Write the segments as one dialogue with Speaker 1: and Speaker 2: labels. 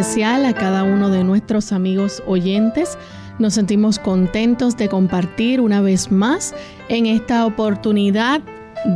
Speaker 1: Especial a cada uno de nuestros amigos oyentes. Nos sentimos contentos de compartir una vez más en esta oportunidad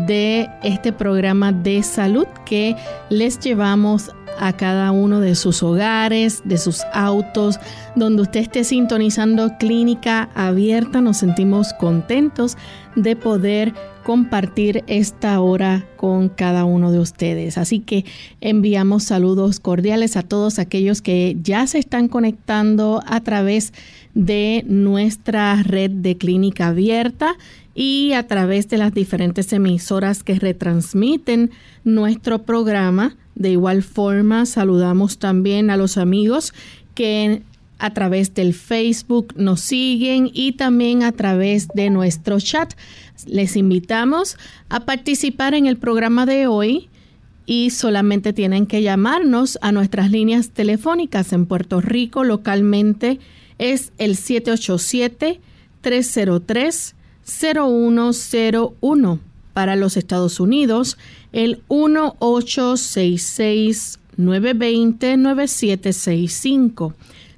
Speaker 1: de este programa de salud que les llevamos a cada uno de sus hogares, de sus autos, donde usted esté sintonizando clínica abierta. Nos sentimos contentos de poder compartir esta hora con cada uno de ustedes. Así que enviamos saludos cordiales a todos aquellos que ya se están conectando a través de nuestra red de clínica abierta y a través de las diferentes emisoras que retransmiten nuestro programa. De igual forma, saludamos también a los amigos que a través del Facebook nos siguen y también a través de nuestro chat. Les invitamos a participar en el programa de hoy y solamente tienen que llamarnos a nuestras líneas telefónicas en Puerto Rico. Localmente es el 787 303 0101 para los Estados Unidos el 1866 920 9765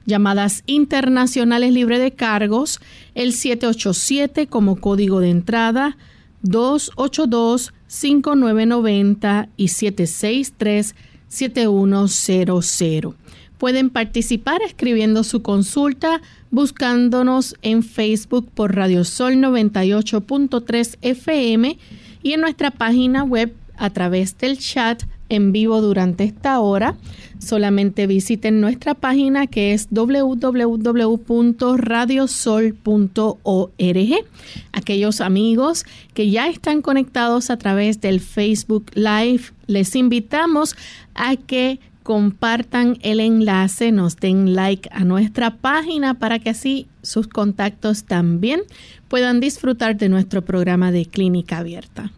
Speaker 1: llamadas internacionales libre de cargos, el 787 como código de entrada, 282-5990 y 763-7100. Pueden participar escribiendo su consulta buscándonos en Facebook por Radio Sol 98.3 FM y en nuestra página web a través del chat en vivo durante esta hora. Solamente visiten nuestra página que es www.radiosol.org. Aquellos amigos que ya están conectados a través del Facebook Live, les invitamos a que compartan el enlace, nos den like a nuestra página para que así sus contactos también puedan disfrutar de nuestro programa de clínica abierta.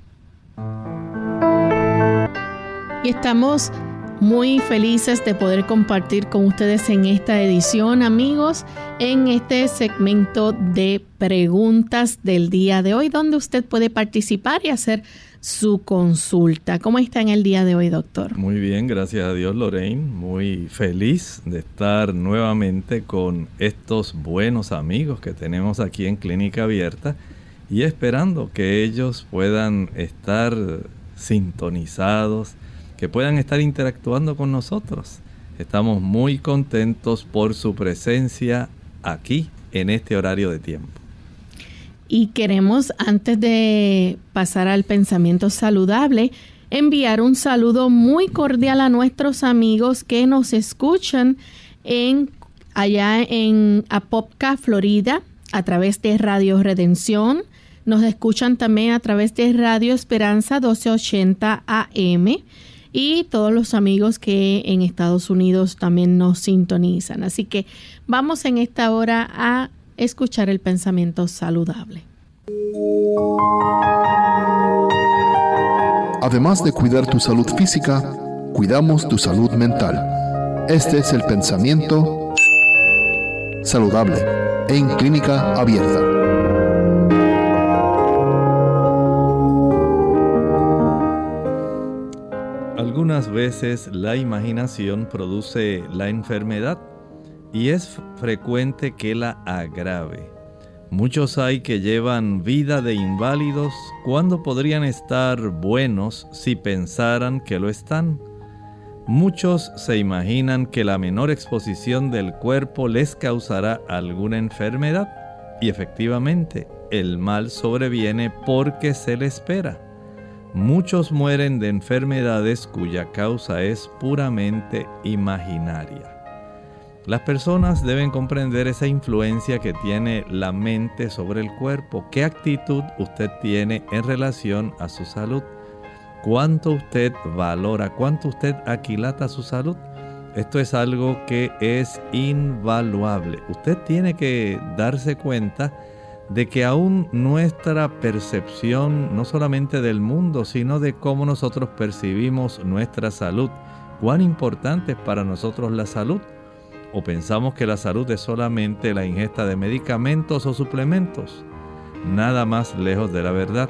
Speaker 1: Y estamos muy felices de poder compartir con ustedes en esta edición, amigos, en este segmento de preguntas del día de hoy, donde usted puede participar y hacer su consulta. ¿Cómo está en el día de hoy, doctor?
Speaker 2: Muy bien, gracias a Dios, Lorraine. Muy feliz de estar nuevamente con estos buenos amigos que tenemos aquí en Clínica Abierta y esperando que ellos puedan estar sintonizados que puedan estar interactuando con nosotros. Estamos muy contentos por su presencia aquí en este horario de tiempo.
Speaker 1: Y queremos, antes de pasar al pensamiento saludable, enviar un saludo muy cordial a nuestros amigos que nos escuchan en allá en Apopka, Florida, a través de Radio Redención. Nos escuchan también a través de Radio Esperanza 1280 AM y todos los amigos que en Estados Unidos también nos sintonizan. Así que vamos en esta hora a escuchar el pensamiento saludable.
Speaker 3: Además de cuidar tu salud física, cuidamos tu salud mental. Este es el pensamiento saludable en clínica abierta.
Speaker 2: Algunas veces la imaginación produce la enfermedad y es frecuente que la agrave. Muchos hay que llevan vida de inválidos cuando podrían estar buenos si pensaran que lo están. Muchos se imaginan que la menor exposición del cuerpo les causará alguna enfermedad y efectivamente el mal sobreviene porque se le espera. Muchos mueren de enfermedades cuya causa es puramente imaginaria. Las personas deben comprender esa influencia que tiene la mente sobre el cuerpo. ¿Qué actitud usted tiene en relación a su salud? ¿Cuánto usted valora? ¿Cuánto usted aquilata su salud? Esto es algo que es invaluable. Usted tiene que darse cuenta de que aún nuestra percepción, no solamente del mundo, sino de cómo nosotros percibimos nuestra salud, cuán importante es para nosotros la salud, o pensamos que la salud es solamente la ingesta de medicamentos o suplementos. Nada más lejos de la verdad.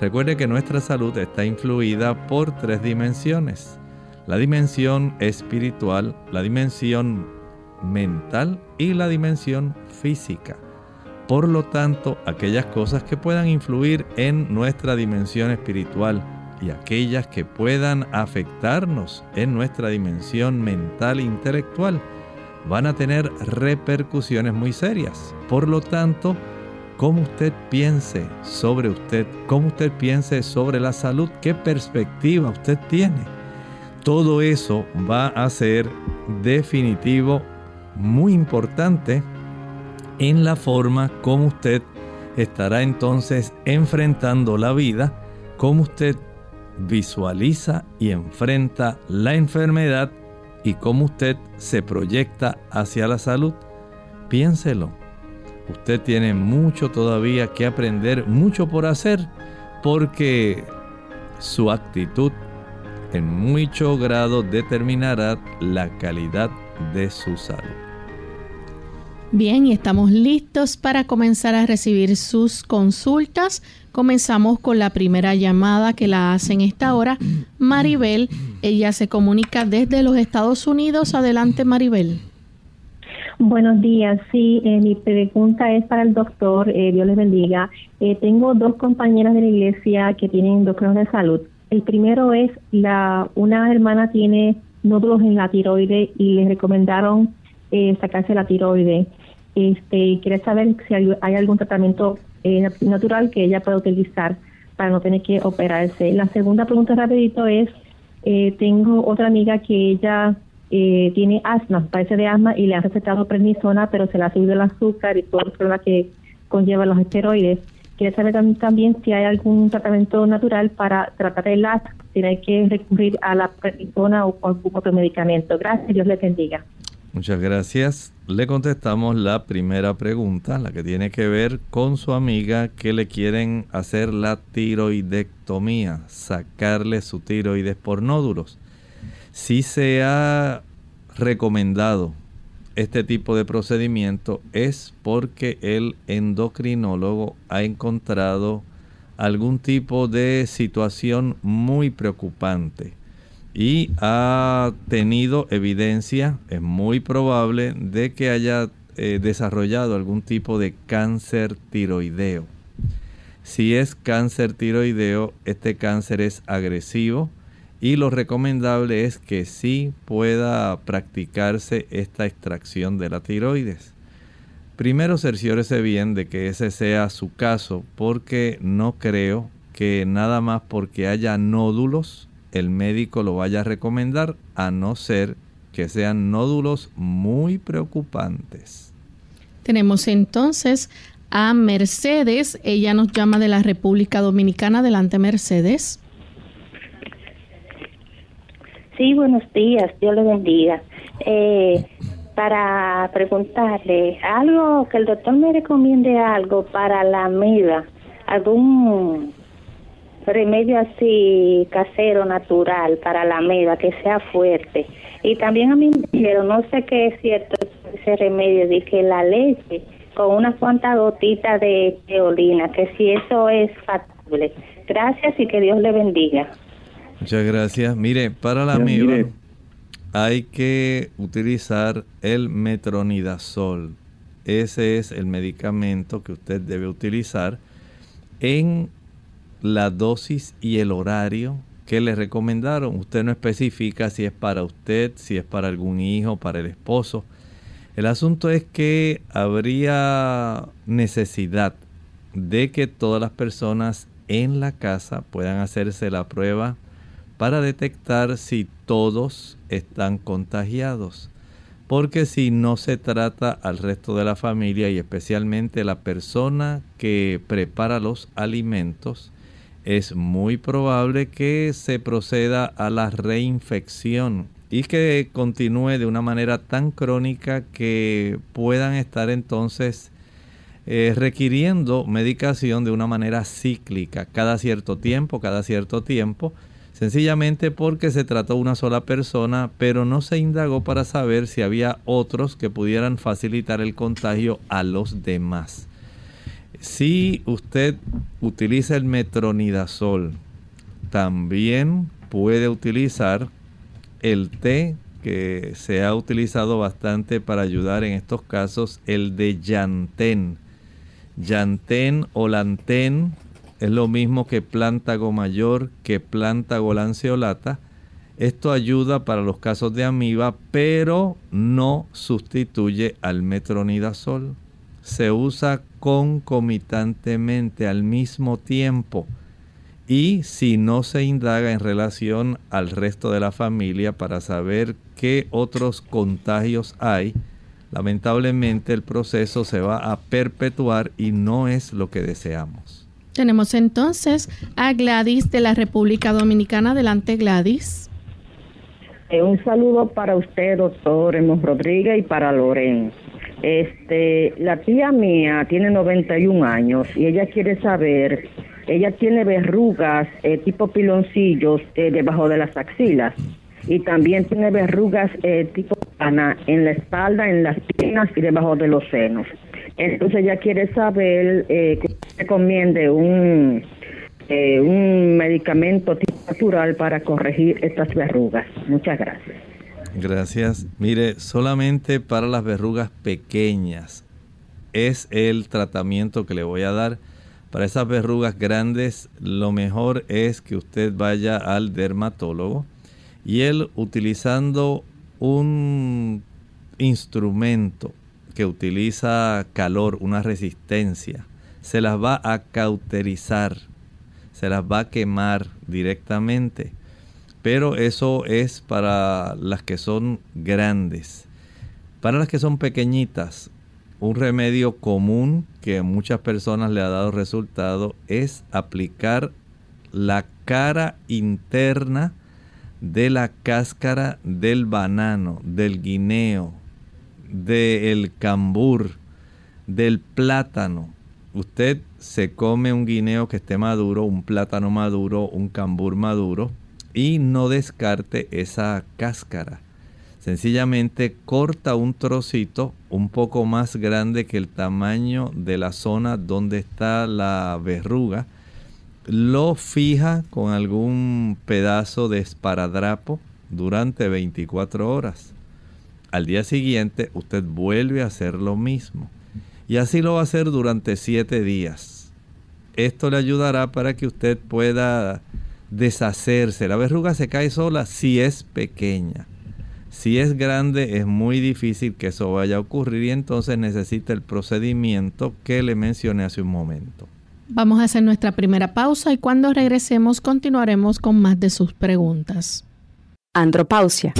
Speaker 2: Recuerde que nuestra salud está influida por tres dimensiones. La dimensión espiritual, la dimensión mental y la dimensión física. Por lo tanto, aquellas cosas que puedan influir en nuestra dimensión espiritual y aquellas que puedan afectarnos en nuestra dimensión mental e intelectual van a tener repercusiones muy serias. Por lo tanto, cómo usted piense sobre usted, cómo usted piense sobre la salud, qué perspectiva usted tiene, todo eso va a ser definitivo, muy importante en la forma como usted estará entonces enfrentando la vida, cómo usted visualiza y enfrenta la enfermedad y cómo usted se proyecta hacia la salud. Piénselo. Usted tiene mucho todavía que aprender, mucho por hacer, porque su actitud en mucho grado determinará la calidad de su salud.
Speaker 1: Bien, y estamos listos para comenzar a recibir sus consultas. Comenzamos con la primera llamada que la hace en esta hora. Maribel, ella se comunica desde los Estados Unidos. Adelante, Maribel.
Speaker 4: Buenos días, sí, eh, mi pregunta es para el doctor, eh, Dios les bendiga. Eh, tengo dos compañeras de la iglesia que tienen problemas de salud. El primero es, la una hermana tiene nódulos en la tiroide y le recomendaron sacarse la tiroide este, quiere saber si hay, algún tratamiento eh, natural que ella pueda utilizar para no tener que operarse. La segunda pregunta rapidito es, eh, tengo otra amiga que ella eh, tiene asma, padece de asma y le han recetado prednisona, pero se le ha subido el azúcar y todo el problema que conlleva los esteroides. Quiere saber también si hay algún tratamiento natural para tratar el asma, si hay que recurrir a la prednisona o algún otro medicamento. Gracias, Dios le bendiga.
Speaker 2: Muchas gracias. Le contestamos la primera pregunta, la que tiene que ver con su amiga que le quieren hacer la tiroidectomía, sacarle su tiroides por nódulos. Si se ha recomendado este tipo de procedimiento es porque el endocrinólogo ha encontrado algún tipo de situación muy preocupante y ha tenido evidencia, es muy probable, de que haya eh, desarrollado algún tipo de cáncer tiroideo. Si es cáncer tiroideo, este cáncer es agresivo y lo recomendable es que sí pueda practicarse esta extracción de la tiroides. Primero cerciórese bien de que ese sea su caso porque no creo que nada más porque haya nódulos el médico lo vaya a recomendar a no ser que sean nódulos muy preocupantes.
Speaker 1: Tenemos entonces a Mercedes, ella nos llama de la República Dominicana. Adelante, Mercedes.
Speaker 5: Sí, buenos días, Dios le bendiga. Eh, para preguntarle algo, que el doctor me recomiende algo para la amida, algún remedio así casero, natural, para la ameba, que sea fuerte. Y también a mí me dijeron, no sé qué es cierto ese remedio, de que la leche con unas cuantas gotitas de teolina, que si eso es factible. Gracias y que Dios le bendiga.
Speaker 2: Muchas gracias. Mire, para la ameba hay que utilizar el metronidazol. Ese es el medicamento que usted debe utilizar en la dosis y el horario que le recomendaron. Usted no especifica si es para usted, si es para algún hijo, para el esposo. El asunto es que habría necesidad de que todas las personas en la casa puedan hacerse la prueba para detectar si todos están contagiados. porque si no se trata al resto de la familia y especialmente la persona que prepara los alimentos, es muy probable que se proceda a la reinfección y que continúe de una manera tan crónica que puedan estar entonces eh, requiriendo medicación de una manera cíclica, cada cierto tiempo, cada cierto tiempo, sencillamente porque se trató una sola persona, pero no se indagó para saber si había otros que pudieran facilitar el contagio a los demás. Si usted utiliza el metronidazol, también puede utilizar el té que se ha utilizado bastante para ayudar en estos casos, el de Yantén. Yantén o Lantén es lo mismo que plántago mayor, que plántago lanceolata. Esto ayuda para los casos de amiba, pero no sustituye al metronidazol. Se usa concomitantemente al mismo tiempo. Y si no se indaga en relación al resto de la familia para saber qué otros contagios hay, lamentablemente el proceso se va a perpetuar y no es lo que deseamos.
Speaker 1: Tenemos entonces a Gladys de la República Dominicana. Adelante, Gladys.
Speaker 6: Eh, un saludo para usted, doctor Hemos Rodríguez, y para Loren. Este, la tía mía tiene 91 años y ella quiere saber, ella tiene verrugas eh, tipo piloncillos eh, debajo de las axilas y también tiene verrugas tipo pana en la espalda, en las piernas y debajo de los senos. Entonces ella quiere saber eh, que recomiende un, eh, un medicamento natural para corregir estas verrugas. Muchas gracias.
Speaker 2: Gracias. Mire, solamente para las verrugas pequeñas es el tratamiento que le voy a dar. Para esas verrugas grandes, lo mejor es que usted vaya al dermatólogo y él utilizando un instrumento que utiliza calor, una resistencia, se las va a cauterizar, se las va a quemar directamente. Pero eso es para las que son grandes. Para las que son pequeñitas, un remedio común que a muchas personas le ha dado resultado es aplicar la cara interna de la cáscara del banano, del guineo, del cambur, del plátano. Usted se come un guineo que esté maduro, un plátano maduro, un cambur maduro y no descarte esa cáscara. Sencillamente corta un trocito un poco más grande que el tamaño de la zona donde está la verruga. Lo fija con algún pedazo de esparadrapo durante 24 horas. Al día siguiente usted vuelve a hacer lo mismo. Y así lo va a hacer durante siete días. Esto le ayudará para que usted pueda deshacerse. La verruga se cae sola si es pequeña. Si es grande es muy difícil que eso vaya a ocurrir y entonces necesita el procedimiento que le mencioné hace un momento.
Speaker 1: Vamos a hacer nuestra primera pausa y cuando regresemos continuaremos con más de sus preguntas.
Speaker 7: Andropausia.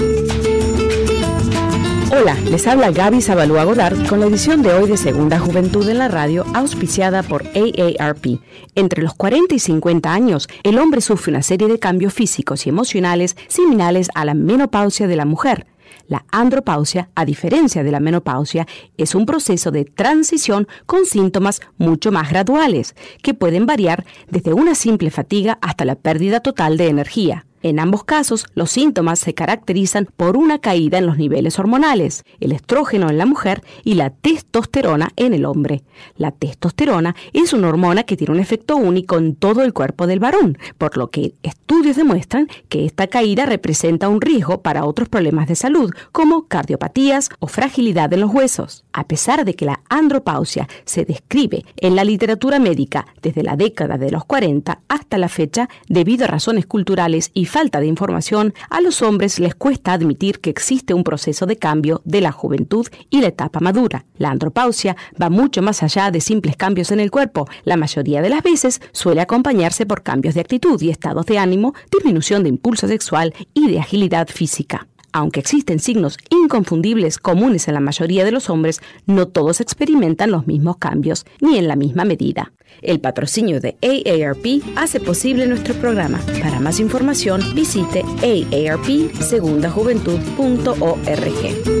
Speaker 7: Hola, les habla Gaby Zabalúa Godard con la edición de hoy de Segunda Juventud en la Radio, auspiciada por AARP. Entre los 40 y 50 años, el hombre sufre una serie de cambios físicos y emocionales similares a la menopausia de la mujer. La andropausia, a diferencia de la menopausia, es un proceso de transición con síntomas mucho más graduales, que pueden variar desde una simple fatiga hasta la pérdida total de energía. En ambos casos, los síntomas se caracterizan por una caída en los niveles hormonales, el estrógeno en la mujer y la testosterona en el hombre. La testosterona es una hormona que tiene un efecto único en todo el cuerpo del varón, por lo que estudios demuestran que esta caída representa un riesgo para otros problemas de salud, como cardiopatías o fragilidad en los huesos. A pesar de que la andropausia se describe en la literatura médica desde la década de los 40 hasta la fecha, debido a razones culturales y falta de información, a los hombres les cuesta admitir que existe un proceso de cambio de la juventud y la etapa madura. La andropausia va mucho más allá de simples cambios en el cuerpo. La mayoría de las veces suele acompañarse por cambios de actitud y estados de ánimo, disminución de impulso sexual y de agilidad física. Aunque existen signos inconfundibles comunes en la mayoría de los hombres, no todos experimentan los mismos cambios, ni en la misma medida. El patrocinio de AARP hace posible nuestro programa. Para más información, visite aarpsegundajuventud.org.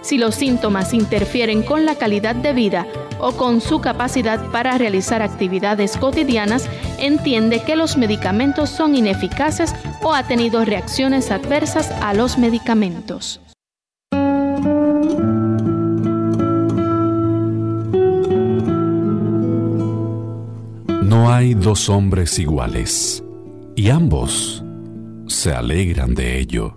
Speaker 1: Si los síntomas interfieren con la calidad de vida o con su capacidad para realizar actividades cotidianas, entiende que los medicamentos son ineficaces o ha tenido reacciones adversas a los medicamentos.
Speaker 8: No hay dos hombres iguales, y ambos se alegran de ello.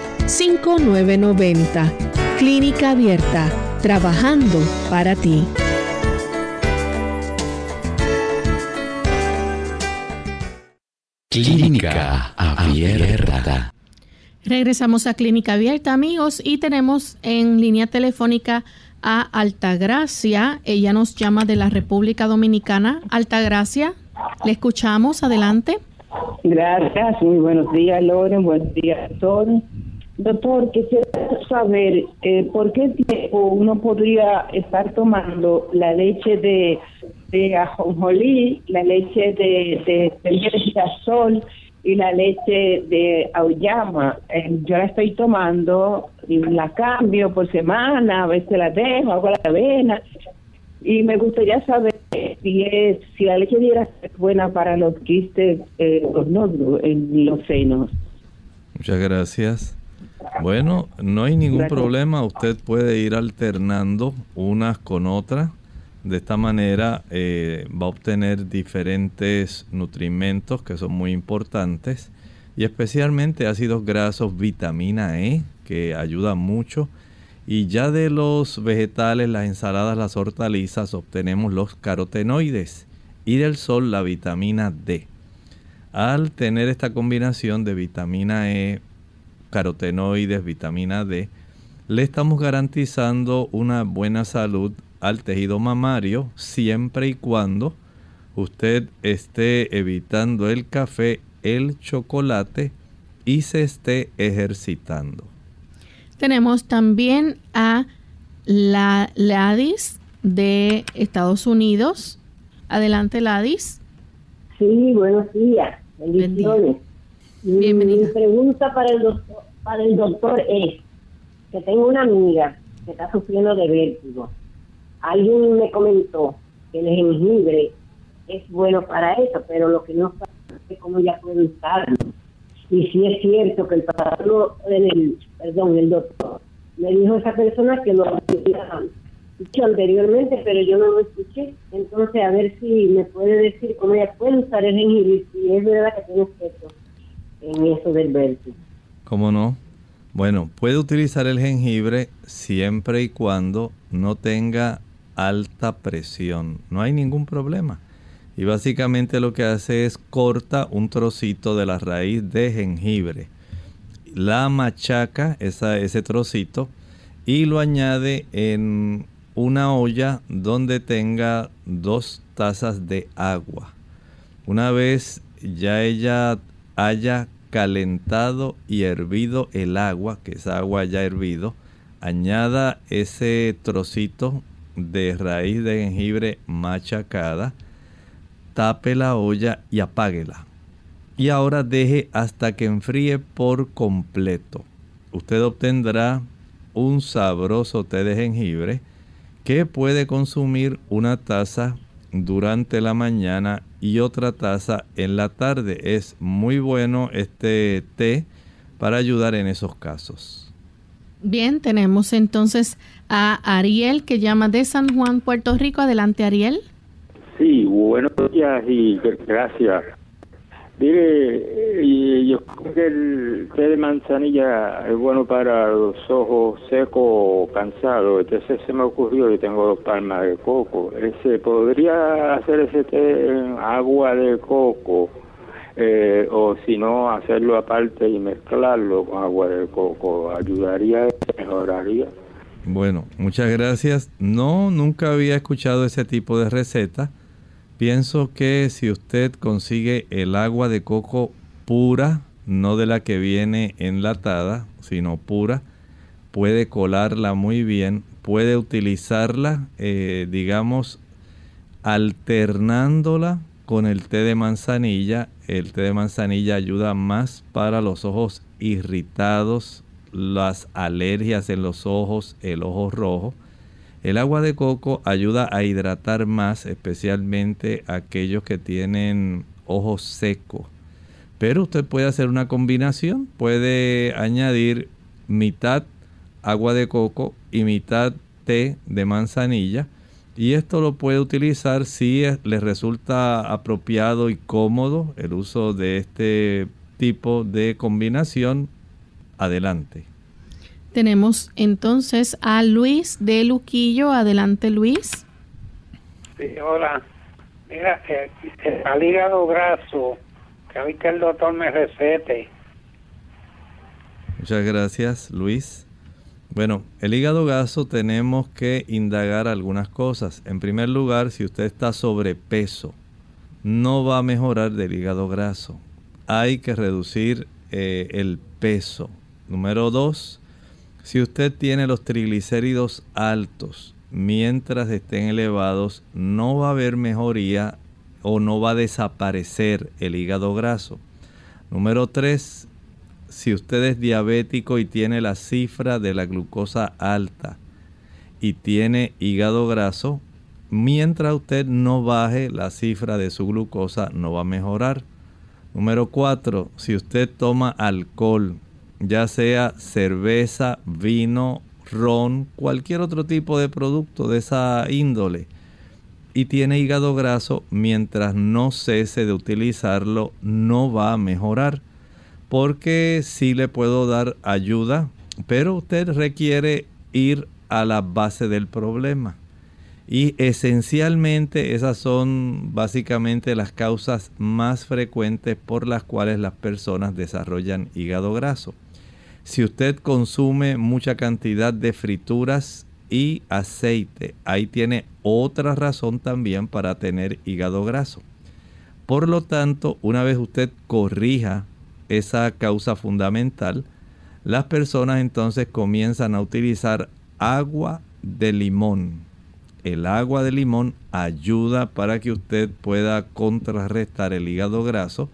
Speaker 1: 282-5990. Clínica Abierta, trabajando para ti.
Speaker 9: Clínica Abierta.
Speaker 1: Regresamos a Clínica Abierta, amigos, y tenemos en línea telefónica a Altagracia. Ella nos llama de la República Dominicana. Altagracia, le escuchamos. Adelante.
Speaker 10: Gracias, muy buenos días, Loren, buenos días, doctor. Doctor, quisiera saber eh, por qué tiempo uno podría estar tomando la leche de, ajonjolí, la leche de, de, de y la leche de auyama. Eh, yo la estoy tomando y la cambio por semana, a veces la dejo, hago la avena. Y me gustaría saber si es si la leche de es buena para los quistes eh, en los senos.
Speaker 2: Muchas gracias. Bueno, no hay ningún problema. Usted puede ir alternando unas con otras. De esta manera eh, va a obtener diferentes nutrimentos que son muy importantes y especialmente ácidos grasos, vitamina E, que ayuda mucho y ya de los vegetales, las ensaladas, las hortalizas, obtenemos los carotenoides y del sol la vitamina D. Al tener esta combinación de vitamina E, carotenoides, vitamina D, le estamos garantizando una buena salud al tejido mamario siempre y cuando usted esté evitando el café, el chocolate y se esté ejercitando.
Speaker 1: Tenemos también a la LADIS de Estados Unidos. Adelante, Ladis.
Speaker 11: Sí, buenos días. Bendiciones. Mi pregunta para el doctor, para el doctor es que tengo una amiga que está sufriendo de vértigo. Alguien me comentó que el jengibre es bueno para eso, pero lo que no sé cómo ya puede usarlo. Y si es cierto que el pasado, el, perdón, el doctor me dijo esa persona que lo había dicho anteriormente, pero yo no lo escuché. Entonces, a ver si me puede decir cómo ella puede usar el jengibre, si es verdad que tiene efecto en eso del vértigo.
Speaker 2: ¿Cómo no? Bueno, puede utilizar el jengibre siempre y cuando no tenga alta presión. No hay ningún problema. Y básicamente lo que hace es corta un trocito de la raíz de jengibre. La machaca ese trocito y lo añade en una olla donde tenga dos tazas de agua. Una vez ya ella haya calentado y hervido el agua, que es agua ya hervido, añada ese trocito de raíz de jengibre machacada, tape la olla y apáguela. Y ahora deje hasta que enfríe por completo. Usted obtendrá un sabroso té de jengibre que puede consumir una taza durante la mañana y otra taza en la tarde. Es muy bueno este té para ayudar en esos casos.
Speaker 1: Bien, tenemos entonces a Ariel que llama de San Juan, Puerto Rico. Adelante, Ariel.
Speaker 12: Sí, buenos días y gracias. Mire, yo creo que el té de manzanilla es bueno para los ojos secos o cansados. Entonces se me ocurrió que tengo dos palmas de coco. Ese, ¿Podría hacer ese té en agua de coco? Eh, o si no, hacerlo aparte y mezclarlo con agua de coco. ¿Ayudaría? ¿Mejoraría?
Speaker 2: Bueno, muchas gracias. No, nunca había escuchado ese tipo de receta Pienso que si usted consigue el agua de coco pura, no de la que viene enlatada, sino pura, puede colarla muy bien, puede utilizarla, eh, digamos, alternándola con el té de manzanilla. El té de manzanilla ayuda más para los ojos irritados, las alergias en los ojos, el ojo rojo. El agua de coco ayuda a hidratar más, especialmente aquellos que tienen ojos secos. Pero usted puede hacer una combinación, puede añadir mitad agua de coco y mitad té de manzanilla. Y esto lo puede utilizar si le resulta apropiado y cómodo el uso de este tipo de combinación. Adelante.
Speaker 1: Tenemos entonces a Luis de Luquillo. Adelante, Luis.
Speaker 13: Sí, hola. Mira, eh, al hígado graso, que que el doctor me recete.
Speaker 2: Muchas gracias, Luis. Bueno, el hígado graso tenemos que indagar algunas cosas. En primer lugar, si usted está sobrepeso, no va a mejorar del hígado graso. Hay que reducir eh, el peso. Número dos, si usted tiene los triglicéridos altos mientras estén elevados, no va a haber mejoría o no va a desaparecer el hígado graso. Número 3. Si usted es diabético y tiene la cifra de la glucosa alta y tiene hígado graso, mientras usted no baje la cifra de su glucosa, no va a mejorar. Número 4. Si usted toma alcohol ya sea cerveza, vino, ron, cualquier otro tipo de producto de esa índole, y tiene hígado graso, mientras no cese de utilizarlo, no va a mejorar. Porque sí le puedo dar ayuda, pero usted requiere ir a la base del problema. Y esencialmente esas son básicamente las causas más frecuentes por las cuales las personas desarrollan hígado graso. Si usted consume mucha cantidad de frituras y aceite, ahí tiene otra razón también para tener hígado graso. Por lo tanto, una vez usted corrija esa causa fundamental, las personas entonces comienzan a utilizar agua de limón. el agua de limón ayuda para que usted pueda contrarrestar el hígado graso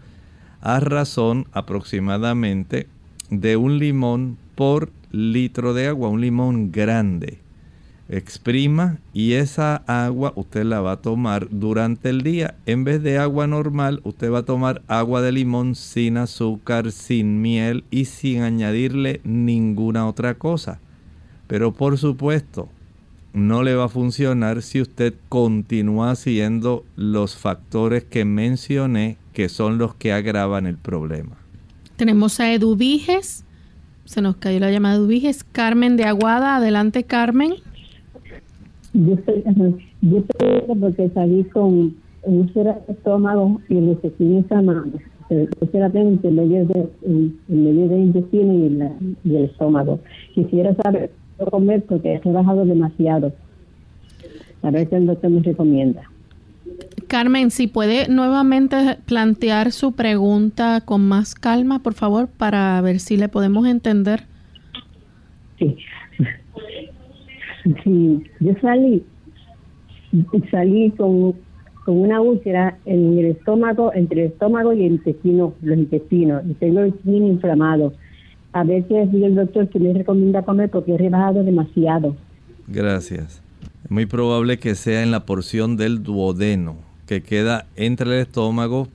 Speaker 2: a razón aproximadamente de un limón por litro de agua, un limón grande. Exprima y esa agua usted la va a tomar durante el día. En vez de agua normal, usted va a tomar agua de limón sin azúcar, sin miel y sin añadirle ninguna otra cosa. Pero por supuesto, no le va a funcionar si usted continúa haciendo los factores que mencioné que son los que agravan el problema.
Speaker 1: Tenemos a Eduviges, se nos cayó la llamada Eduviges, Carmen de Aguada, adelante Carmen.
Speaker 14: Yo estoy, yo estoy porque salí con úlcera de estómago y intestino inflamado. la tengo entre medio de, en medio del intestino y, la, y el estómago. Quisiera saber comer porque he bajado demasiado. A ver si el doctor me recomienda.
Speaker 1: Carmen, si puede nuevamente plantear su pregunta con más calma, por favor, para ver si le podemos entender.
Speaker 14: Sí. Sí, yo salí, salí con, con una úlcera en el estómago, entre el estómago y el intestino, los intestinos, y tengo el intestino inflamado a ver qué es el doctor que me recomienda comer porque he rebajado demasiado.
Speaker 2: Gracias. Es muy probable que sea en la porción del duodeno, que queda entre el estómago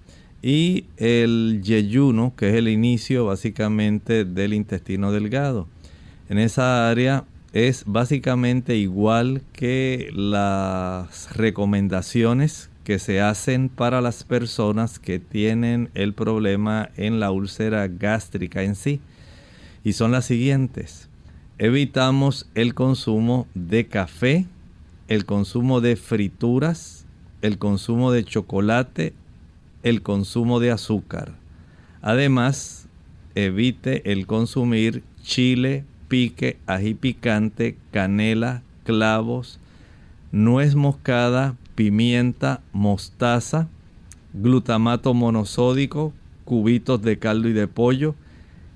Speaker 2: y el yeyuno, que es el inicio básicamente del intestino delgado. En esa área es básicamente igual que las recomendaciones que se hacen para las personas que tienen el problema en la úlcera gástrica en sí y son las siguientes. Evitamos el consumo de café, el consumo de frituras, el consumo de chocolate, el consumo de azúcar. Además, evite el consumir chile, pique, ají picante, canela, clavos, nuez moscada, pimienta, mostaza, glutamato monosódico, cubitos de caldo y de pollo,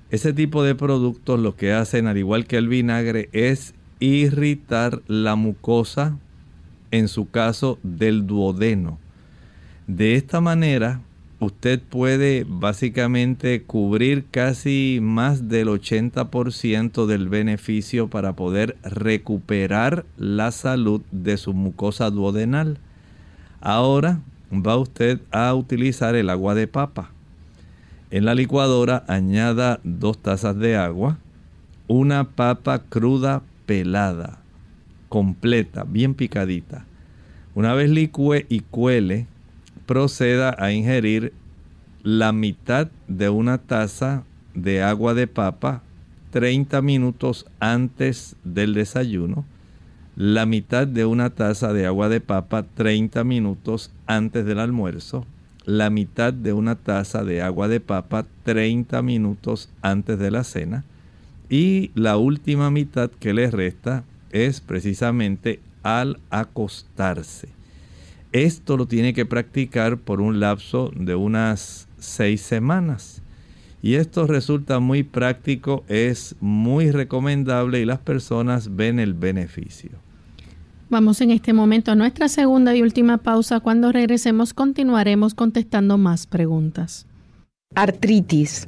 Speaker 2: ese tipo de productos lo que hacen, al igual que el vinagre, es irritar la mucosa, en su caso del duodeno. De esta manera, usted puede básicamente cubrir casi más del 80% del beneficio para poder recuperar la salud de su mucosa duodenal. Ahora va usted a utilizar el agua de papa. En la licuadora añada dos tazas de agua, una papa cruda pelada, completa, bien picadita. Una vez licue y cuele, proceda a ingerir la mitad de una taza de agua de papa 30 minutos antes del desayuno, la mitad de una taza de agua de papa 30 minutos antes del almuerzo, la mitad de una taza de agua de papa 30 minutos antes de la cena y la última mitad que le resta es precisamente al acostarse. Esto lo tiene que practicar por un lapso de unas seis semanas. Y esto resulta muy práctico, es muy recomendable y las personas ven el beneficio.
Speaker 1: Vamos en este momento a nuestra segunda y última pausa. Cuando regresemos continuaremos contestando más preguntas.
Speaker 7: Artritis.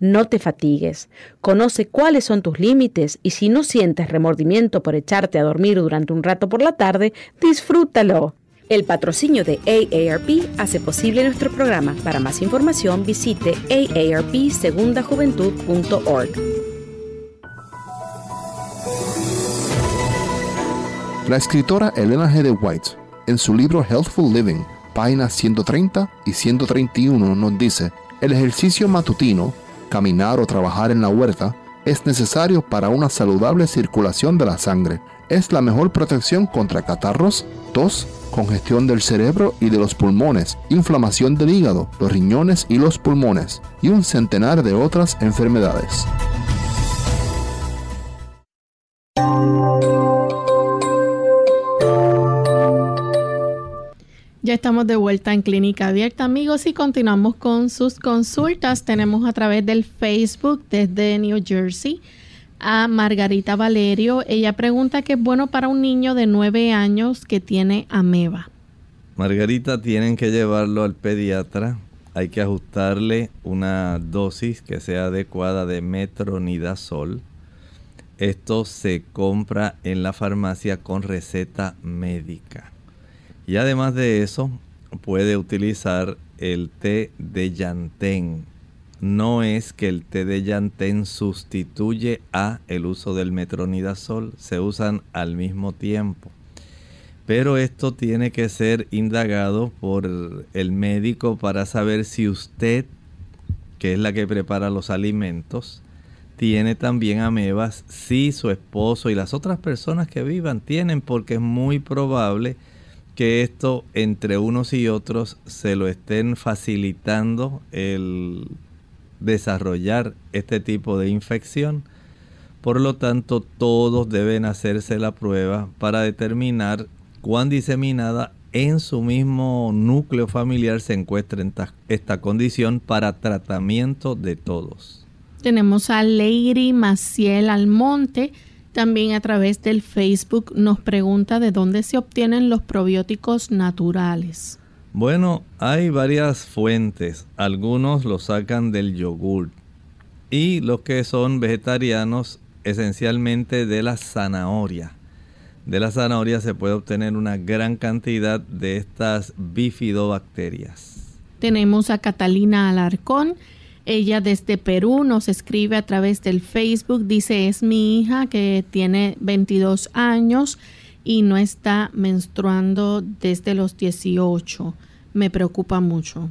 Speaker 7: No te fatigues. Conoce cuáles son tus límites y si no sientes remordimiento por echarte a dormir durante un rato por la tarde, disfrútalo.
Speaker 15: El patrocinio de AARP hace posible nuestro programa. Para más información visite aarpsegundajuventud.org.
Speaker 3: La escritora Elena G. White, en su libro Healthful Living, páginas 130 y 131, nos dice, el ejercicio matutino caminar o trabajar en la huerta es necesario para una saludable circulación de la sangre. Es la mejor protección contra catarros, tos, congestión del cerebro y de los pulmones, inflamación del hígado, los riñones y los pulmones, y un centenar de otras enfermedades.
Speaker 1: Ya estamos de vuelta en Clínica Abierta, amigos, y continuamos con sus consultas. Tenemos a través del Facebook desde New Jersey a Margarita Valerio. Ella pregunta qué es bueno para un niño de 9 años que tiene ameba.
Speaker 2: Margarita, tienen que llevarlo al pediatra. Hay que ajustarle una dosis que sea adecuada de metronidazol. Esto se compra en la farmacia con receta médica. Y además de eso, puede utilizar el té de llantén. No es que el té de llantén sustituye a el uso del metronidazol, se usan al mismo tiempo. Pero esto tiene que ser indagado por el médico para saber si usted, que es la que prepara los alimentos, tiene también amebas, si su esposo y las otras personas que vivan tienen, porque es muy probable que esto entre unos y otros se lo estén facilitando el desarrollar este tipo de infección. Por lo tanto, todos deben hacerse la prueba para determinar cuán diseminada en su mismo núcleo familiar se encuentra esta condición para tratamiento de todos.
Speaker 1: Tenemos a Leiri Maciel Almonte también a través del Facebook nos pregunta de dónde se obtienen los probióticos naturales.
Speaker 2: Bueno, hay varias fuentes. Algunos lo sacan del yogur y los que son vegetarianos esencialmente de la zanahoria. De la zanahoria se puede obtener una gran cantidad de estas bifidobacterias.
Speaker 1: Tenemos a Catalina Alarcón ella desde Perú nos escribe a través del Facebook, dice es mi hija que tiene 22 años y no está menstruando desde los 18. Me preocupa mucho.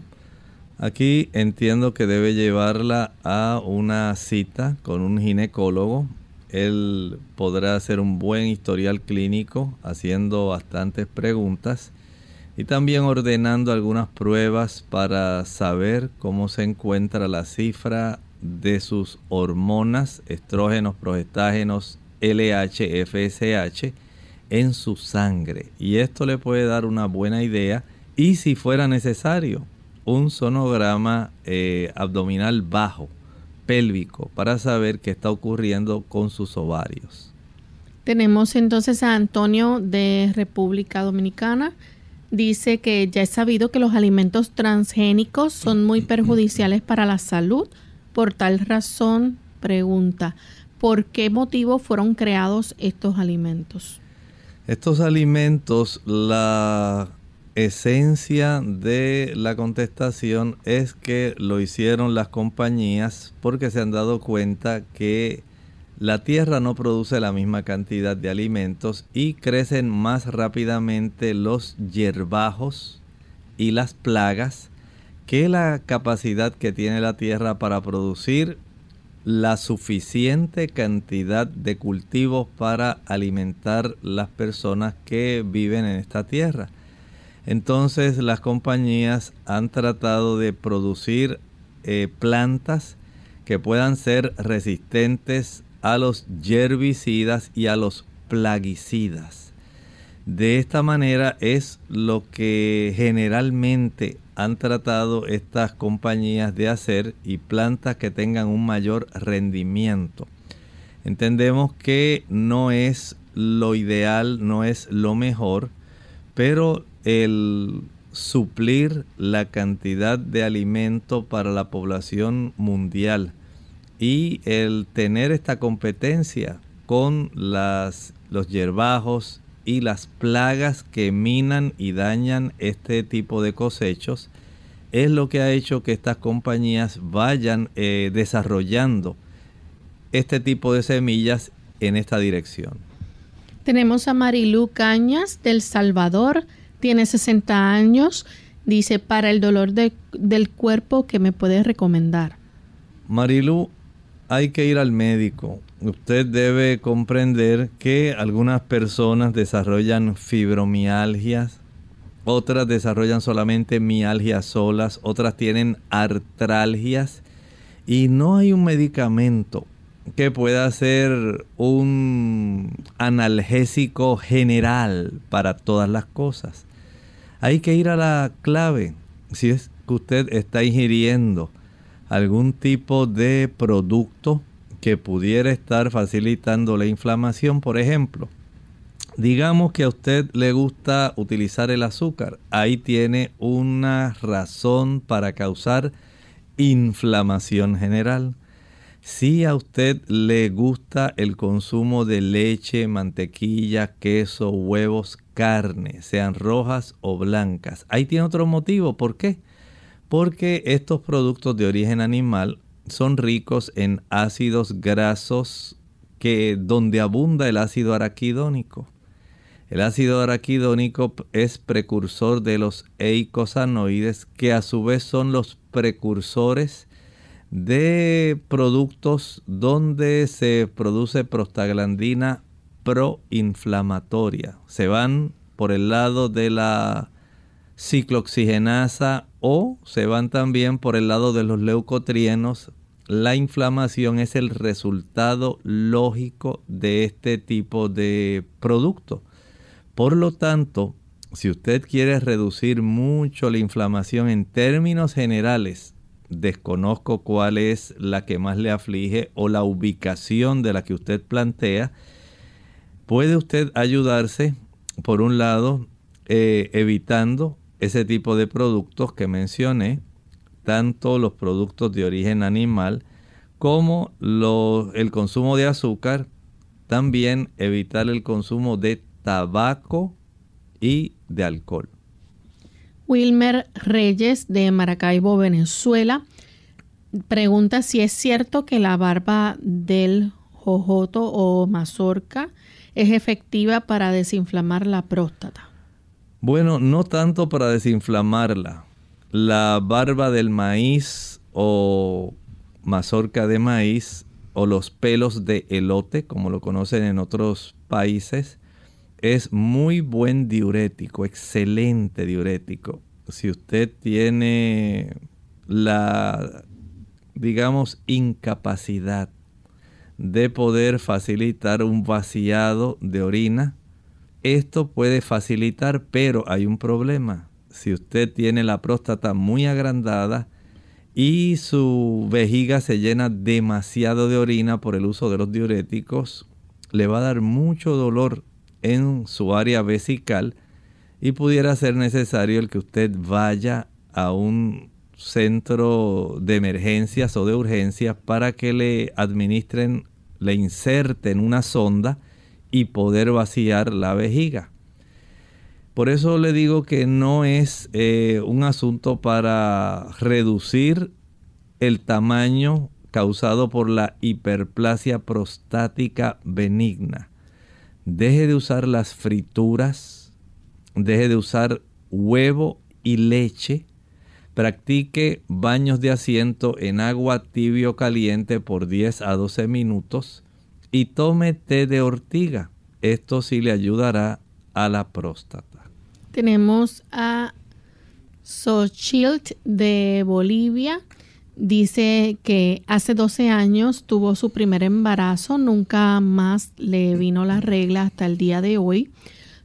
Speaker 2: Aquí entiendo que debe llevarla a una cita con un ginecólogo. Él podrá hacer un buen historial clínico haciendo bastantes preguntas y también ordenando algunas pruebas para saber cómo se encuentra la cifra de sus hormonas, estrógenos, progestágenos, LH, FSH en su sangre. Y esto le puede dar una buena idea y si fuera necesario, un sonograma eh, abdominal bajo, pélvico, para saber qué está ocurriendo con sus ovarios.
Speaker 1: Tenemos entonces a Antonio de República Dominicana dice que ya es sabido que los alimentos transgénicos son muy perjudiciales para la salud. Por tal razón, pregunta, ¿por qué motivo fueron creados estos alimentos?
Speaker 2: Estos alimentos, la esencia de la contestación es que lo hicieron las compañías porque se han dado cuenta que la tierra no produce la misma cantidad de alimentos y crecen más rápidamente los hierbajos y las plagas que la capacidad que tiene la tierra para producir la suficiente cantidad de cultivos para alimentar las personas que viven en esta tierra. Entonces las compañías han tratado de producir eh, plantas que puedan ser resistentes a los herbicidas y a los plaguicidas. De esta manera es lo que generalmente han tratado estas compañías de hacer y plantas que tengan un mayor rendimiento. Entendemos que no es lo ideal, no es lo mejor, pero el suplir la cantidad de alimento para la población mundial y el tener esta competencia con las, los hierbajos y las plagas que minan y dañan este tipo de cosechos es lo que ha hecho que estas compañías vayan eh, desarrollando este tipo de semillas en esta dirección.
Speaker 1: Tenemos a Marilu Cañas del Salvador, tiene 60 años, dice, para el dolor del cuerpo, ¿qué me puede recomendar?
Speaker 2: Marilu, hay que ir al médico. Usted debe comprender que algunas personas desarrollan fibromialgias, otras desarrollan solamente mialgias solas, otras tienen artralgias y no hay un medicamento que pueda ser un analgésico general para todas las cosas. Hay que ir a la clave. Si es que usted está ingiriendo algún tipo de producto que pudiera estar facilitando la inflamación, por ejemplo. Digamos que a usted le gusta utilizar el azúcar. Ahí tiene una razón para causar inflamación general. Si a usted le gusta el consumo de leche, mantequilla, queso, huevos, carne, sean rojas o blancas, ahí tiene otro motivo. ¿Por qué? Porque estos productos de origen animal son ricos en ácidos grasos que donde abunda el ácido araquidónico. El ácido araquidónico es precursor de los eicosanoides que a su vez son los precursores de productos donde se produce prostaglandina proinflamatoria. Se van por el lado de la ciclooxigenasa o se van también por el lado de los leucotrienos. La inflamación es el resultado lógico de este tipo de producto. Por lo tanto, si usted quiere reducir mucho la inflamación en términos generales, desconozco cuál es la que más le aflige o la ubicación de la que usted plantea, puede usted ayudarse, por un lado, eh, evitando ese tipo de productos que mencioné, tanto los productos de origen animal como el consumo de azúcar, también evitar el consumo de tabaco y de alcohol.
Speaker 1: Wilmer Reyes de Maracaibo, Venezuela, pregunta si es cierto que la barba del jojoto o mazorca es efectiva para desinflamar la próstata.
Speaker 2: Bueno, no tanto para desinflamarla. La barba del maíz o mazorca de maíz o los pelos de elote, como lo conocen en otros países, es muy buen diurético, excelente diurético. Si usted tiene la, digamos, incapacidad de poder facilitar un vaciado de orina, esto puede facilitar, pero hay un problema. Si usted tiene la próstata muy agrandada y su vejiga se llena demasiado de orina por el uso de los diuréticos, le va a dar mucho dolor en su área vesical y pudiera ser necesario el que usted vaya a un centro de emergencias o de urgencias para que le administren, le inserten una sonda y poder vaciar la vejiga. Por eso le digo que no es eh, un asunto para reducir el tamaño causado por la hiperplasia prostática benigna. Deje de usar las frituras, deje de usar huevo y leche, practique baños de asiento en agua tibio caliente por 10 a 12 minutos y tome té de ortiga. Esto sí le ayudará a la próstata.
Speaker 1: Tenemos a Sochilt de Bolivia. Dice que hace 12 años tuvo su primer embarazo, nunca más le vino la regla hasta el día de hoy.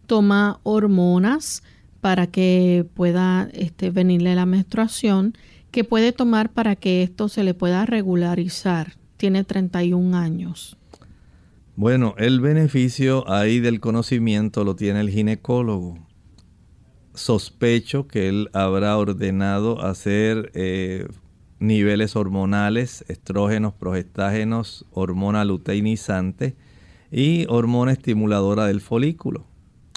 Speaker 1: toma hormonas para que pueda este, venirle la menstruación, que puede tomar para que esto se le pueda regularizar. Tiene 31 años.
Speaker 2: Bueno, el beneficio ahí del conocimiento lo tiene el ginecólogo. Sospecho que él habrá ordenado hacer eh, niveles hormonales, estrógenos, progestágenos, hormona luteinizante y hormona estimuladora del folículo.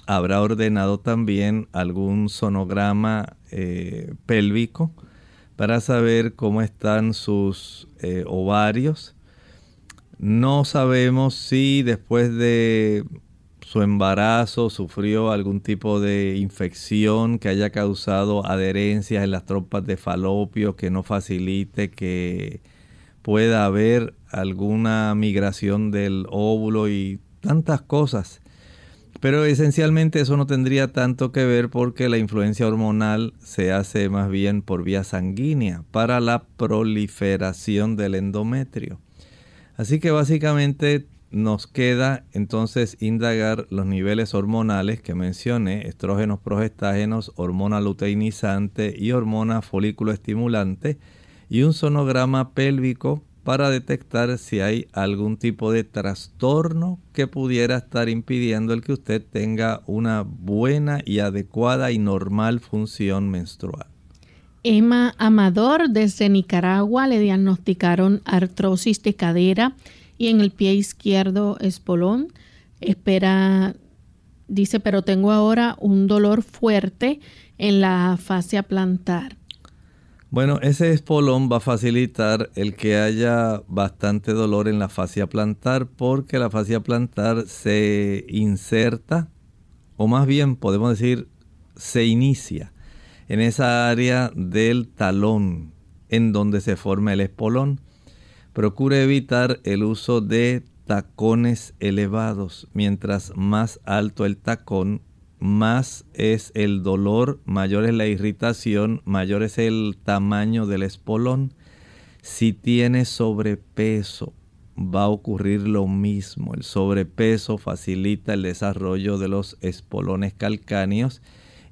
Speaker 2: Habrá ordenado también algún sonograma eh, pélvico para saber cómo están sus eh, ovarios. No sabemos si después de su embarazo sufrió algún tipo de infección que haya causado adherencias en las trompas de falopio que no facilite que pueda haber alguna migración del óvulo y tantas cosas. Pero esencialmente eso no tendría tanto que ver porque la influencia hormonal se hace más bien por vía sanguínea para la proliferación del endometrio. Así que básicamente nos queda entonces indagar los niveles hormonales que mencioné, estrógenos, progestágenos, hormona luteinizante y hormona folículo estimulante, y un sonograma pélvico para detectar si hay algún tipo de trastorno que pudiera estar impidiendo el que usted tenga una buena y adecuada y normal función menstrual.
Speaker 1: Emma Amador desde Nicaragua le diagnosticaron artrosis de cadera y en el pie izquierdo espolón. Espera, dice, pero tengo ahora un dolor fuerte en la fascia plantar.
Speaker 2: Bueno, ese espolón va a facilitar el que haya bastante dolor en la fascia plantar porque la fascia plantar se inserta, o más bien podemos decir, se inicia en esa área del talón en donde se forma el espolón. Procure evitar el uso de tacones elevados. Mientras más alto el tacón, más es el dolor, mayor es la irritación, mayor es el tamaño del espolón. Si tiene sobrepeso, va a ocurrir lo mismo. El sobrepeso facilita el desarrollo de los espolones calcáneos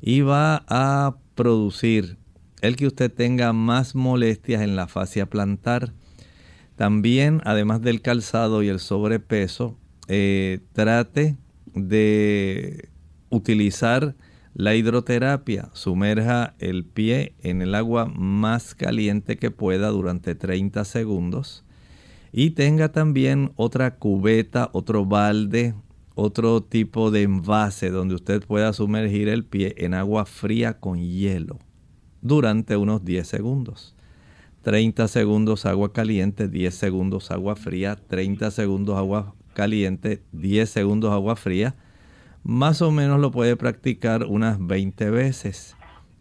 Speaker 2: y va a producir el que usted tenga más molestias en la fascia plantar. También, además del calzado y el sobrepeso, eh, trate de utilizar la hidroterapia. Sumerja el pie en el agua más caliente que pueda durante 30 segundos. Y tenga también otra cubeta, otro balde, otro tipo de envase donde usted pueda sumergir el pie en agua fría con hielo durante unos 10 segundos. 30 segundos agua caliente, 10 segundos agua fría, 30 segundos agua caliente, 10 segundos agua fría. Más o menos lo puede practicar unas 20 veces.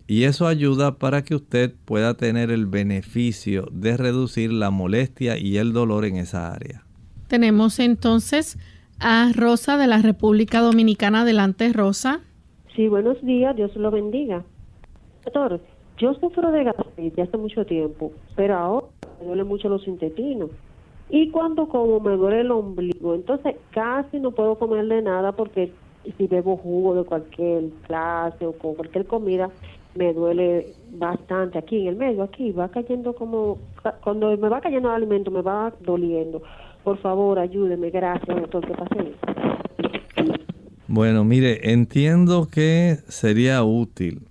Speaker 2: Y eso ayuda para que usted pueda tener el beneficio de reducir la molestia y el dolor en esa área.
Speaker 1: Tenemos entonces a Rosa de la República Dominicana. Adelante, Rosa.
Speaker 16: Sí, buenos días, Dios lo bendiga. Doctor, yo sufro de gastritis hace mucho tiempo, pero ahora me duele mucho los intestinos. Y cuando como me duele el ombligo, entonces casi no puedo comer de nada porque si bebo jugo de cualquier clase o con cualquier comida, me duele bastante aquí en el medio, aquí va cayendo como, cuando me va cayendo el alimento me va doliendo. Por favor, ayúdeme, gracias, doctor, que pase
Speaker 2: Bueno, mire, entiendo que sería útil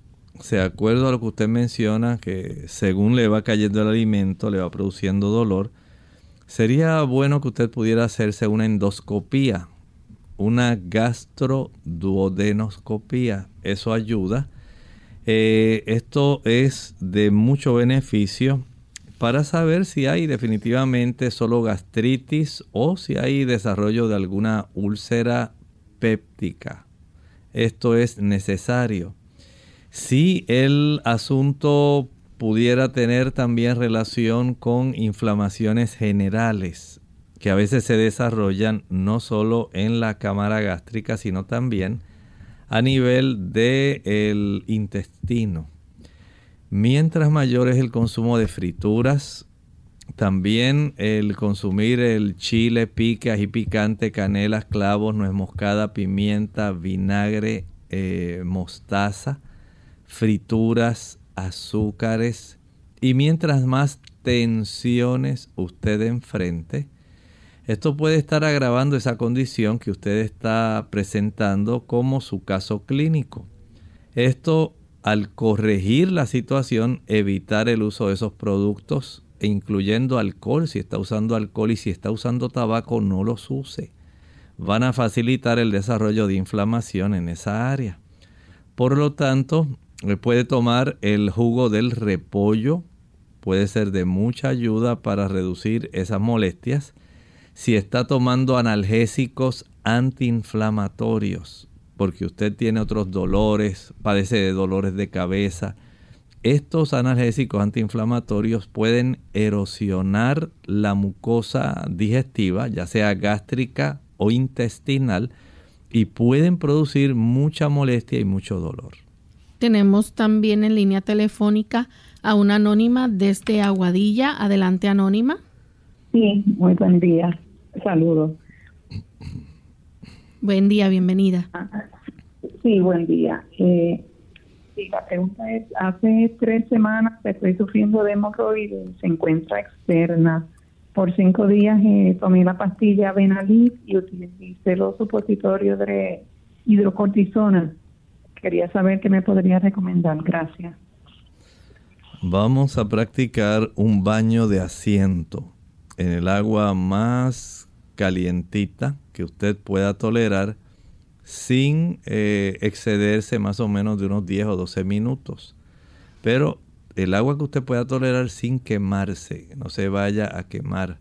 Speaker 2: de acuerdo a lo que usted menciona, que según le va cayendo el alimento, le va produciendo dolor, sería bueno que usted pudiera hacerse una endoscopía, una gastroduodenoscopía. Eso ayuda. Eh, esto es de mucho beneficio para saber si hay definitivamente solo gastritis o si hay desarrollo de alguna úlcera péptica. Esto es necesario. Si el asunto pudiera tener también relación con inflamaciones generales que a veces se desarrollan no solo en la cámara gástrica, sino también a nivel del intestino. Mientras mayor es el consumo de frituras, también el consumir el chile, pique, ají picante, canela, clavos, nuez moscada, pimienta, vinagre, eh, mostaza, frituras, azúcares. Y mientras más tensiones usted enfrente, esto puede estar agravando esa condición que usted está presentando como su caso clínico. Esto al corregir la situación, evitar el uso de esos productos, e incluyendo alcohol, si está usando alcohol y si está usando tabaco, no los use. Van a facilitar el desarrollo de inflamación en esa área. Por lo tanto, puede tomar el jugo del repollo, puede ser de mucha ayuda para reducir esas molestias. Si está tomando analgésicos antiinflamatorios, porque usted tiene otros dolores, padece de dolores de cabeza. Estos analgésicos antiinflamatorios pueden erosionar la mucosa digestiva, ya sea gástrica o intestinal, y pueden producir mucha molestia y mucho dolor.
Speaker 1: Tenemos también en línea telefónica a una anónima desde Aguadilla. Adelante, anónima.
Speaker 17: Sí, muy buen día. Saludos.
Speaker 1: Buen día, bienvenida.
Speaker 17: Sí, buen día. Eh, sí, la pregunta es, hace tres semanas estoy sufriendo de hemorroides, se encuentra externa. Por cinco días eh, tomé la pastilla Benalid y utilicé los supositorios de hidrocortisona. Quería saber qué me podría recomendar. Gracias.
Speaker 2: Vamos a practicar un baño de asiento en el agua más calientita que usted pueda tolerar sin eh, excederse más o menos de unos 10 o 12 minutos. Pero el agua que usted pueda tolerar sin quemarse, no se vaya a quemar.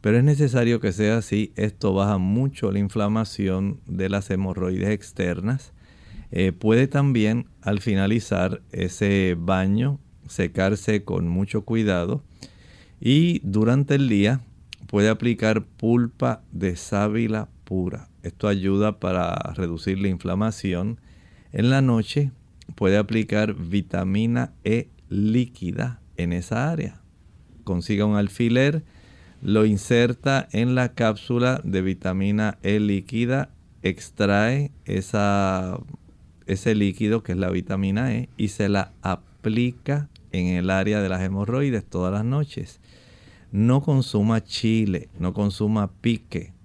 Speaker 2: Pero es necesario que sea así. Esto baja mucho la inflamación de las hemorroides externas. Eh, puede también al finalizar ese baño secarse con mucho cuidado. Y durante el día puede aplicar pulpa de sábila pura. Esto ayuda para reducir la inflamación. En la noche puede aplicar vitamina E líquida en esa área. Consiga un alfiler, lo inserta en la cápsula de vitamina E líquida, extrae esa, ese líquido que es la vitamina E y se la aplica en el área de las hemorroides todas las noches. No consuma chile, no consuma pique.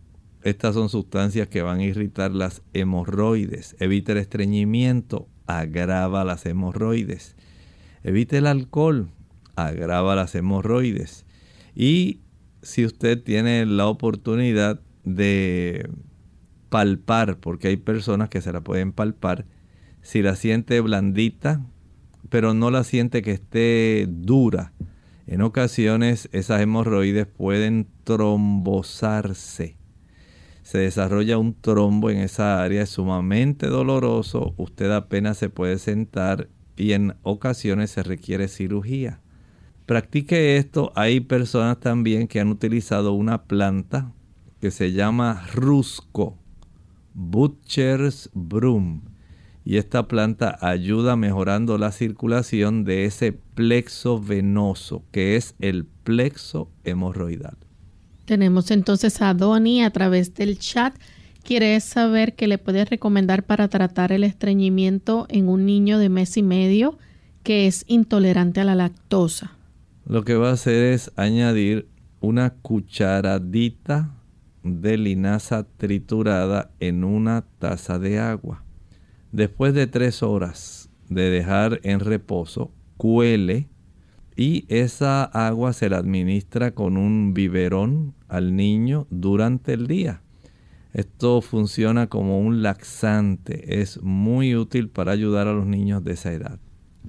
Speaker 2: Estas son sustancias que van a irritar las hemorroides. Evite el estreñimiento, agrava las hemorroides. Evite el alcohol, agrava las hemorroides. Y si usted tiene la oportunidad de palpar, porque hay personas que se la pueden palpar, si la siente blandita, pero no la siente que esté dura, en ocasiones esas hemorroides pueden trombosarse. Se desarrolla un trombo en esa área, es sumamente doloroso, usted apenas se puede sentar y en ocasiones se requiere cirugía. Practique esto, hay personas también que han utilizado una planta que se llama rusco, Butcher's Broom y esta planta ayuda mejorando la circulación de ese plexo venoso que es el plexo hemorroidal.
Speaker 1: Tenemos entonces a Donny a través del chat. Quiere saber qué le puede recomendar para tratar el estreñimiento en un niño de mes y medio que es intolerante a la lactosa.
Speaker 2: Lo que va a hacer es añadir una cucharadita de linaza triturada en una taza de agua Después de tres horas de dejar en reposo, cuele y esa agua se la administra con un biberón al niño durante el día. Esto funciona como un laxante, es muy útil para ayudar a los niños de esa edad.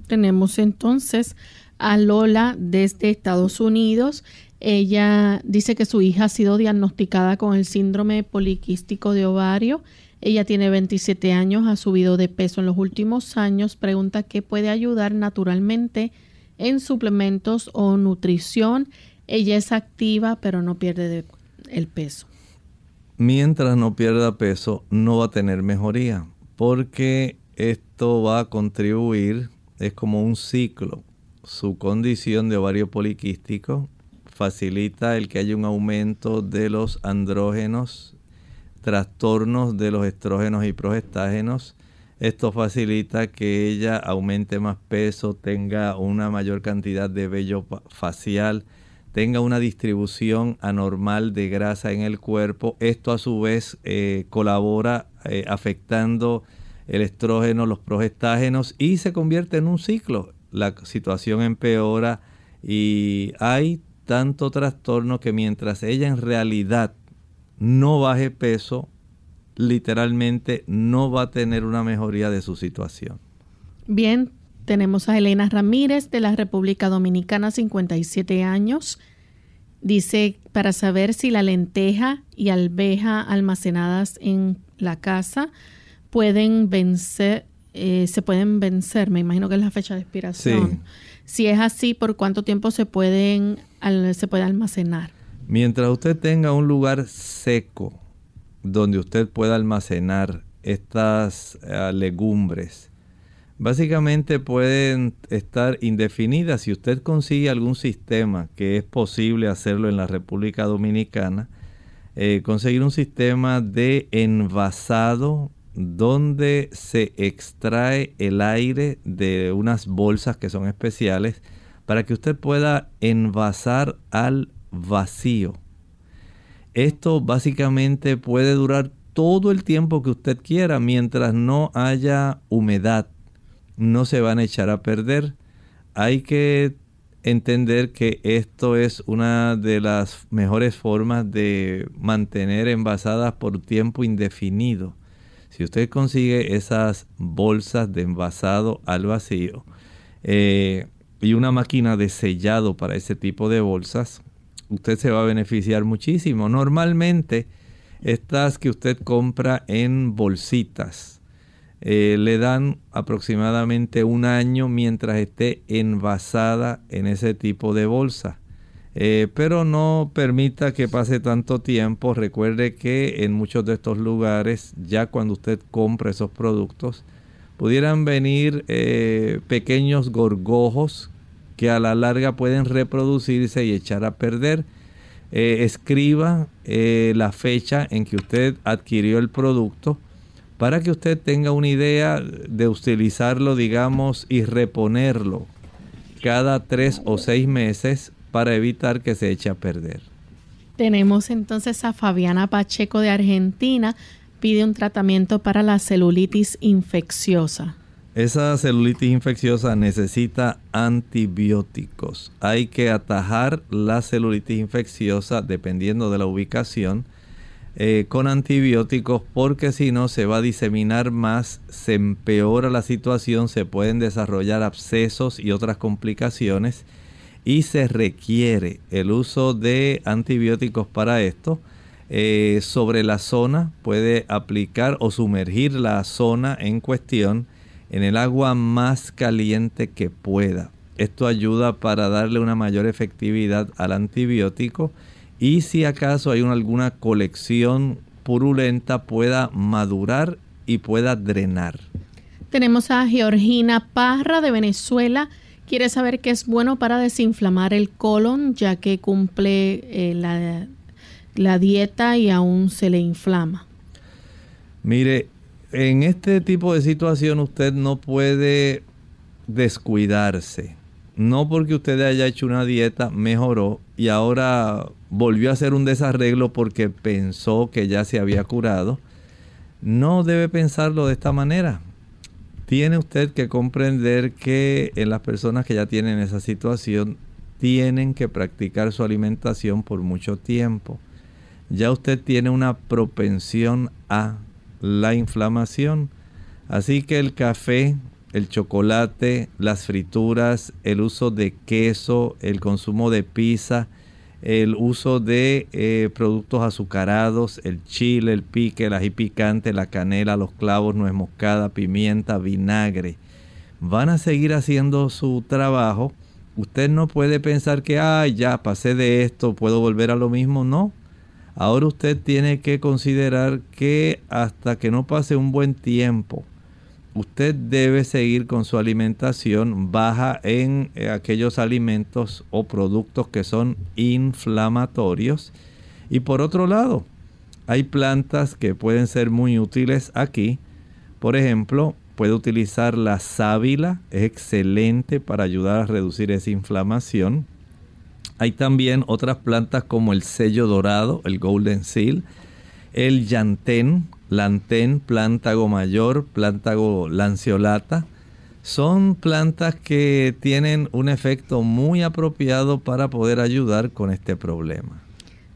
Speaker 1: Tenemos entonces a Lola desde Estados Unidos. Ella dice que su hija ha sido diagnosticada con el síndrome poliquístico de ovario ella tiene 27 años, ha subido de peso en los últimos años. Pregunta qué puede ayudar naturalmente en suplementos o nutrición. Ella es activa, pero no pierde el peso.
Speaker 2: Mientras no pierda peso, no va a tener mejoría, porque esto va a contribuir, es como un ciclo. Su condición de ovario poliquístico facilita el que haya un aumento de los andrógenos trastornos de los estrógenos y progestágenos. Esto facilita que ella aumente más peso, tenga una mayor cantidad de vello facial, tenga una distribución anormal de grasa en el cuerpo. Esto a su vez eh, colabora eh, afectando el estrógeno, los progestágenos y se convierte en un ciclo. La situación empeora y hay tanto trastorno que mientras ella en realidad no baje peso, literalmente no va a tener una mejoría de su situación.
Speaker 1: Bien, tenemos a Elena Ramírez de la República Dominicana, 57 años. Dice para saber si la lenteja y alveja almacenadas en la casa pueden vencer, eh, se pueden vencer, me imagino que es la fecha de expiración. Si es así, ¿por cuánto tiempo se pueden se puede almacenar?
Speaker 2: Mientras usted tenga un lugar seco donde usted pueda almacenar estas eh, legumbres, básicamente pueden estar indefinidas. Si usted consigue algún sistema que es posible hacerlo en la República Dominicana, eh, conseguir un sistema de envasado donde se extrae el aire de unas bolsas que son especiales para que usted pueda envasar al vacío. Esto básicamente puede durar todo el tiempo que usted quiera mientras no haya humedad. No se van a echar a perder. Hay que entender que esto es una de las mejores formas de mantener envasadas por tiempo indefinido. Si usted consigue esas bolsas de envasado al vacío eh, y una máquina de sellado para ese tipo de bolsas, usted se va a beneficiar muchísimo. Normalmente, estas que usted compra en bolsitas eh, le dan aproximadamente un año mientras esté envasada en ese tipo de bolsa. Eh, pero no permita que pase tanto tiempo. Recuerde que en muchos de estos lugares, ya cuando usted compra esos productos, pudieran venir eh, pequeños gorgojos que a la larga pueden reproducirse y echar a perder. Escriba la fecha en que usted adquirió el producto para que usted tenga una idea de utilizarlo, digamos, y reponerlo cada tres o seis meses para evitar que se eche a perder.
Speaker 1: Tenemos entonces a Fabiana Pacheco de Argentina, pide un tratamiento para la celulitis infecciosa.
Speaker 2: Esa celulitis infecciosa necesita antibióticos. Hay que atajar la celulitis infecciosa dependiendo de la ubicación eh, con antibióticos porque si no se va a diseminar más, se empeora la situación, se pueden desarrollar abscesos y otras complicaciones y se requiere el uso de antibióticos para esto. Eh, sobre la zona puede aplicar o sumergir la zona en cuestión en el agua más caliente que pueda. Esto ayuda para darle una mayor efectividad al antibiótico y si acaso hay alguna colección purulenta pueda madurar y pueda drenar.
Speaker 1: Tenemos a Georgina Parra de Venezuela quiere saber qué es bueno para desinflamar el colon, ya que cumple eh, la, la dieta y aún se le inflama.
Speaker 2: Mire, en este tipo de situación usted no puede descuidarse. No porque usted haya hecho una dieta, mejoró y ahora volvió a hacer un desarreglo porque pensó que ya se había curado. No debe pensarlo de esta manera tiene usted que comprender que en las personas que ya tienen esa situación tienen que practicar su alimentación por mucho tiempo. Ya usted tiene una propensión a la inflamación. Así que el café, el chocolate, las frituras, el uso de queso, el consumo de pizza, el uso de eh, productos azucarados, el chile, el pique, el ají picante, la canela, los clavos, nuez moscada, pimienta, vinagre, van a seguir haciendo su trabajo. Usted no puede pensar que, ay, ya pasé de esto, puedo volver a lo mismo. No. Ahora usted tiene que considerar que hasta que no pase un buen tiempo, usted debe seguir con su alimentación baja en eh, aquellos alimentos o productos que son inflamatorios. Y por otro lado, hay plantas que pueden ser muy útiles aquí. Por ejemplo, puede utilizar la sábila, es excelente para ayudar a reducir esa inflamación. Hay también otras plantas como el sello dorado, el golden seal, el llantén, lantén, plántago mayor, plántago lanceolata. Son plantas que tienen un efecto muy apropiado para poder ayudar con este problema.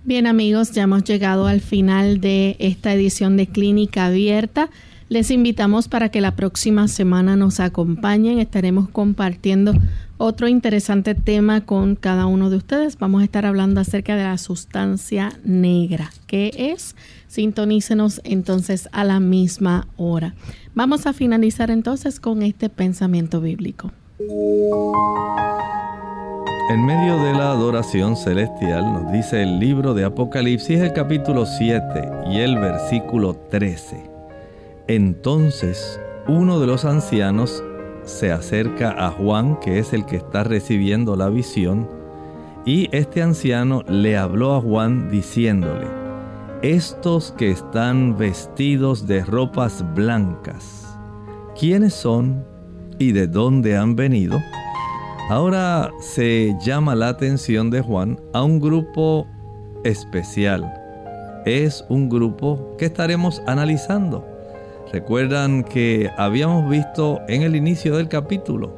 Speaker 1: Bien amigos, ya hemos llegado al final de esta edición de Clínica Abierta. Les invitamos para que la próxima semana nos acompañen. Estaremos compartiendo otro interesante tema con cada uno de ustedes. Vamos a estar hablando acerca de la sustancia negra. ¿Qué es? Sintonícenos entonces a la misma hora. Vamos a finalizar entonces con este pensamiento bíblico.
Speaker 2: En medio de la adoración celestial nos dice el libro de Apocalipsis el capítulo 7 y el versículo 13. Entonces uno de los ancianos se acerca a Juan, que es el que está recibiendo la visión, y este anciano le habló a Juan diciéndole, estos que están vestidos de ropas blancas, ¿quiénes son y de dónde han venido? Ahora se llama la atención de Juan a un grupo especial. Es un grupo que estaremos analizando. Recuerdan que habíamos visto en el inicio del capítulo,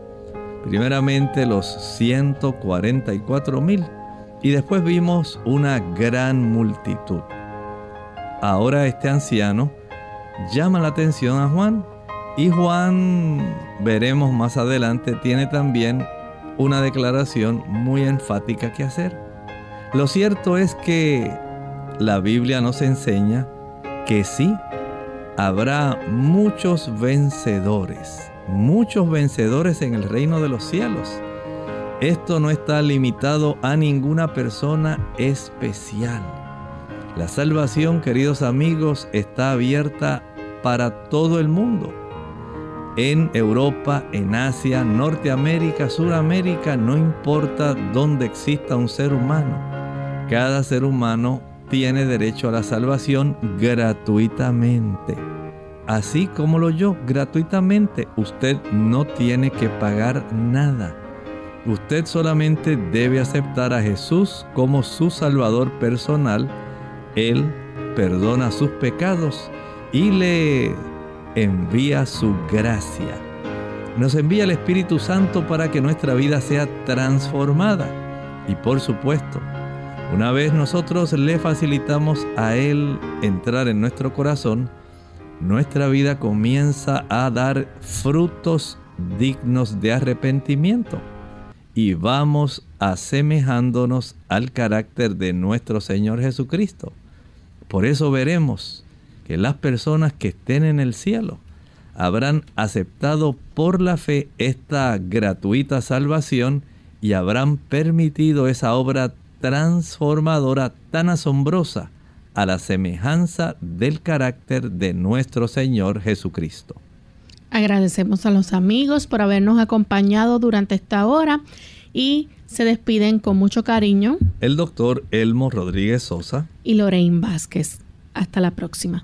Speaker 2: primeramente los 144 mil y después vimos una gran multitud. Ahora este anciano llama la atención a Juan y Juan, veremos más adelante, tiene también una declaración muy enfática que hacer. Lo cierto es que la Biblia nos enseña que sí, habrá muchos vencedores, muchos vencedores en el reino de los cielos. Esto no está limitado a ninguna persona especial. La salvación, queridos amigos, está abierta para todo el mundo en Europa, en Asia, Norteamérica, Suramérica, no importa dónde exista un ser humano. Cada ser humano tiene derecho a la salvación gratuitamente. Así como lo yo, gratuitamente. Usted no tiene que pagar nada. Usted solamente debe aceptar a Jesús como su Salvador personal. Él perdona sus pecados y le envía su gracia. Nos envía el Espíritu Santo para que nuestra vida sea transformada. Y por supuesto, una vez nosotros le facilitamos a Él entrar en nuestro corazón, nuestra vida comienza a dar frutos dignos de arrepentimiento y vamos asemejándonos al carácter de nuestro Señor Jesucristo. Por eso veremos que las personas que estén en el cielo habrán aceptado por la fe esta gratuita salvación y habrán permitido esa obra transformadora tan asombrosa a la semejanza del carácter de nuestro Señor Jesucristo.
Speaker 1: Agradecemos a los amigos por habernos acompañado durante esta hora y se despiden con mucho cariño
Speaker 2: el doctor Elmo Rodríguez Sosa
Speaker 1: y Lorraine Vázquez. Hasta la próxima.